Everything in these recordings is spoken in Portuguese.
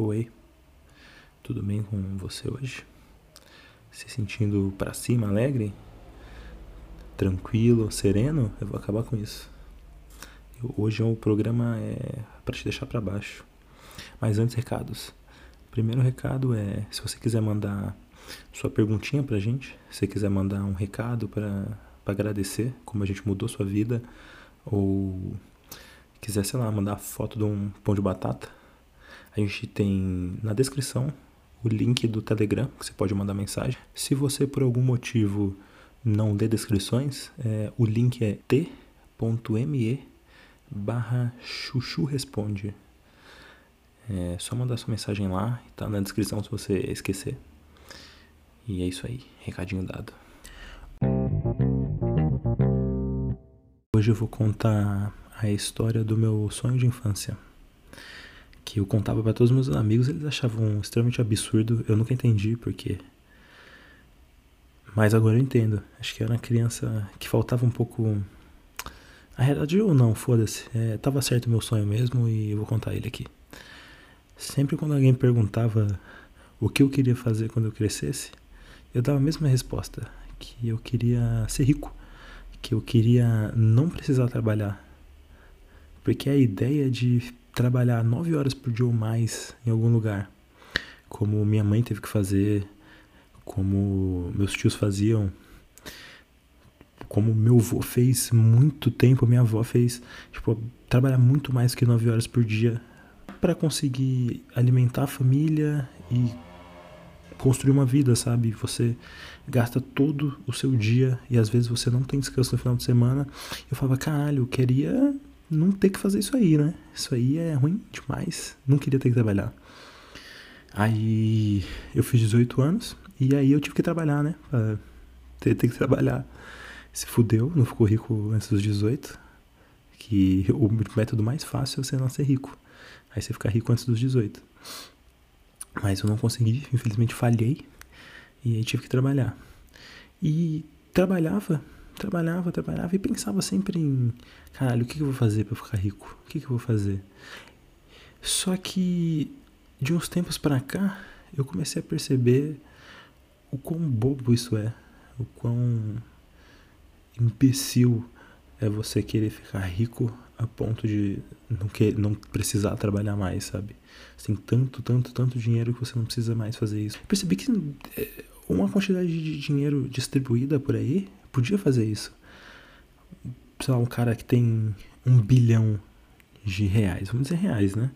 Oi, tudo bem com você hoje? Se sentindo para cima, alegre? Tranquilo, sereno? Eu vou acabar com isso. Hoje o programa é para te deixar para baixo. Mas antes, recados. Primeiro recado é: se você quiser mandar sua perguntinha pra gente, se quiser mandar um recado para agradecer como a gente mudou sua vida, ou quiser, sei lá, mandar foto de um pão de batata, a gente tem na descrição o link do Telegram, que você pode mandar mensagem. Se você por algum motivo não lê descrições, é, o link é t.me barra chuchu responde. É só mandar sua mensagem lá, tá na descrição se você esquecer. E é isso aí, recadinho dado. Hoje eu vou contar a história do meu sonho de infância que eu contava para todos os meus amigos, eles achavam extremamente absurdo. Eu nunca entendi porque. Mas agora eu entendo. Acho que era uma criança que faltava um pouco. A realidade ou não, foda-se. É, tava certo o meu sonho mesmo e eu vou contar ele aqui. Sempre quando alguém perguntava o que eu queria fazer quando eu crescesse, eu dava a mesma resposta: que eu queria ser rico, que eu queria não precisar trabalhar. Porque a ideia de trabalhar nove horas por dia ou mais em algum lugar, como minha mãe teve que fazer, como meus tios faziam, como meu avô fez muito tempo, minha avó fez, tipo, trabalhar muito mais que nove horas por dia para conseguir alimentar a família e construir uma vida, sabe? Você gasta todo o seu dia e às vezes você não tem descanso no final de semana. Eu falava, caralho, eu queria não ter que fazer isso aí, né? Isso aí é ruim demais. Não queria ter que trabalhar. Aí eu fiz 18 anos e aí eu tive que trabalhar, né? Ter, ter que trabalhar. Se fudeu, não ficou rico antes dos 18. Que o método mais fácil é você nascer rico. Aí você ficar rico antes dos 18. Mas eu não consegui, infelizmente falhei. E aí tive que trabalhar. E trabalhava trabalhava, trabalhava e pensava sempre em, caralho, o que eu vou fazer para ficar rico? O que eu vou fazer? Só que de uns tempos para cá, eu comecei a perceber o quão bobo isso é, o quão imbecil é você querer ficar rico a ponto de não, querer, não precisar trabalhar mais, sabe? Você tem tanto, tanto, tanto dinheiro que você não precisa mais fazer isso. Eu percebi que é, uma quantidade de dinheiro distribuída por aí podia fazer isso. Sei lá, um cara que tem um bilhão de reais, vamos dizer reais, né?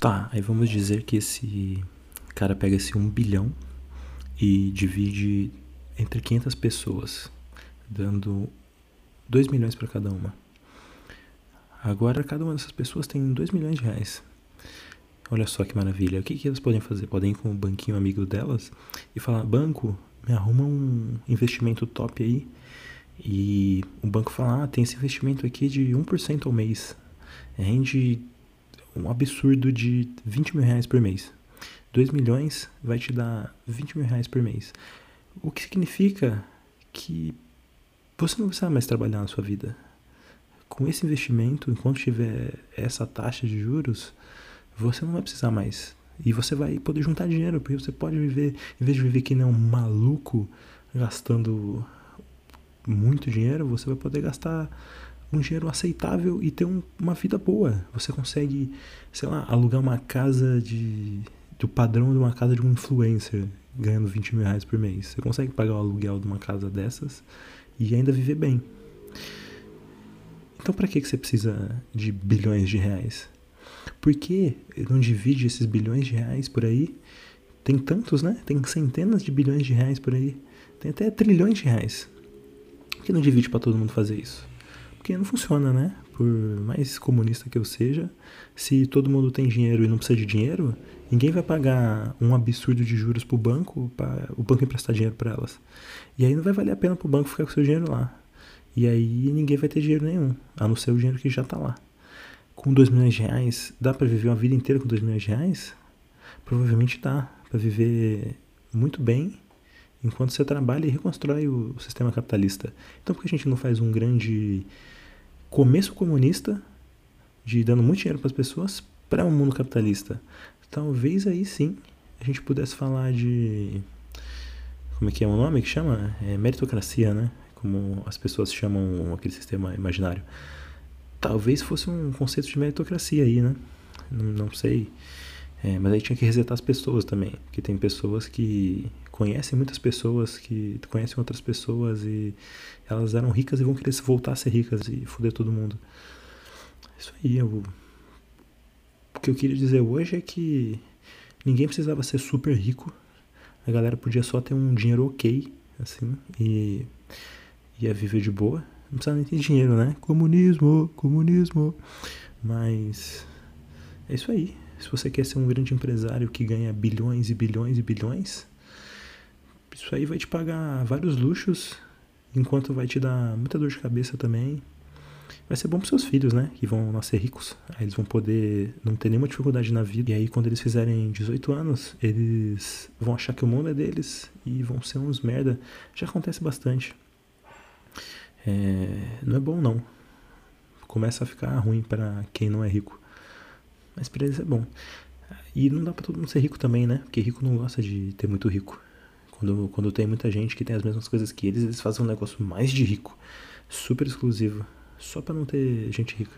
Tá, aí vamos dizer que esse cara pega esse um bilhão e divide entre 500 pessoas, dando 2 milhões para cada uma. Agora cada uma dessas pessoas tem 2 milhões de reais. Olha só que maravilha. O que, que elas podem fazer? Podem ir com o banquinho amigo delas e falar: Banco, me arruma um investimento top aí. E o banco fala, ah, tem esse investimento aqui de 1% ao mês. Rende um absurdo de 20 mil reais por mês. 2 milhões vai te dar 20 mil reais por mês. O que significa que você não precisa mais trabalhar na sua vida. Com esse investimento, enquanto tiver essa taxa de juros, você não vai precisar mais e você vai poder juntar dinheiro, porque você pode viver, em vez de viver que nem um maluco gastando muito dinheiro, você vai poder gastar um dinheiro aceitável e ter um, uma vida boa. Você consegue, sei lá, alugar uma casa de do padrão de uma casa de um influencer ganhando 20 mil reais por mês. Você consegue pagar o aluguel de uma casa dessas e ainda viver bem. Então, para que, que você precisa de bilhões de reais? Por que não divide esses bilhões de reais por aí? Tem tantos, né? Tem centenas de bilhões de reais por aí. Tem até trilhões de reais. Por que não divide para todo mundo fazer isso? Porque não funciona, né? Por mais comunista que eu seja, se todo mundo tem dinheiro e não precisa de dinheiro, ninguém vai pagar um absurdo de juros pro banco para o banco emprestar dinheiro para elas. E aí não vai valer a pena pro banco ficar com seu dinheiro lá. E aí ninguém vai ter dinheiro nenhum, a não ser o dinheiro que já tá lá com 2 milhões de reais, dá para viver uma vida inteira com 2 milhões de reais? Provavelmente dá, para viver muito bem enquanto você trabalha e reconstrói o, o sistema capitalista. Então por que a gente não faz um grande começo comunista de dando muito dinheiro para as pessoas para um mundo capitalista. Talvez aí sim a gente pudesse falar de. Como é que é o nome que chama? É meritocracia, né? Como as pessoas chamam aquele sistema imaginário. Talvez fosse um conceito de meritocracia aí, né? Não, não sei. É, mas aí tinha que resetar as pessoas também. Porque tem pessoas que conhecem muitas pessoas, que conhecem outras pessoas e elas eram ricas e vão querer voltar a ser ricas e foder todo mundo. Isso aí, eu... o que eu queria dizer hoje é que ninguém precisava ser super rico. A galera podia só ter um dinheiro ok, assim, e ia viver de boa. Não precisa nem ter dinheiro, né? Comunismo, comunismo. Mas é isso aí. Se você quer ser um grande empresário que ganha bilhões e bilhões e bilhões, isso aí vai te pagar vários luxos, enquanto vai te dar muita dor de cabeça também. Vai ser bom para seus filhos, né? Que vão nascer ricos. Aí eles vão poder não ter nenhuma dificuldade na vida. E aí, quando eles fizerem 18 anos, eles vão achar que o mundo é deles e vão ser uns merda. Já acontece bastante. É... Não é bom, não. Começa a ficar ruim para quem não é rico. Mas pra eles é bom. E não dá pra todo mundo ser rico também, né? Porque rico não gosta de ter muito rico. Quando, quando tem muita gente que tem as mesmas coisas que eles, eles fazem um negócio mais de rico. Super exclusivo só para não ter gente rica.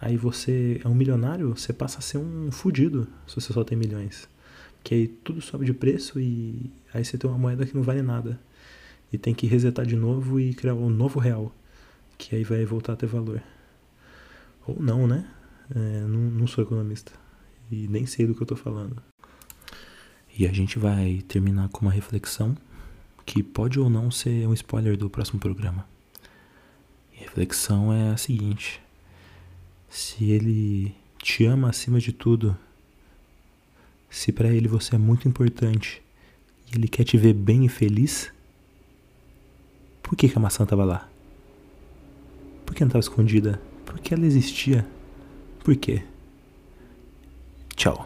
Aí você é um milionário, você passa a ser um fudido se você só tem milhões. Que aí tudo sobe de preço e aí você tem uma moeda que não vale nada. E tem que resetar de novo e criar um novo real. Que aí vai voltar a ter valor. Ou não, né? É, não, não sou economista. E nem sei do que eu tô falando. E a gente vai terminar com uma reflexão que pode ou não ser um spoiler do próximo programa reflexão é a seguinte: se ele te ama acima de tudo, se para ele você é muito importante e ele quer te ver bem e feliz, por que, que a maçã estava lá? Por que não estava escondida? Por que ela existia? Por quê?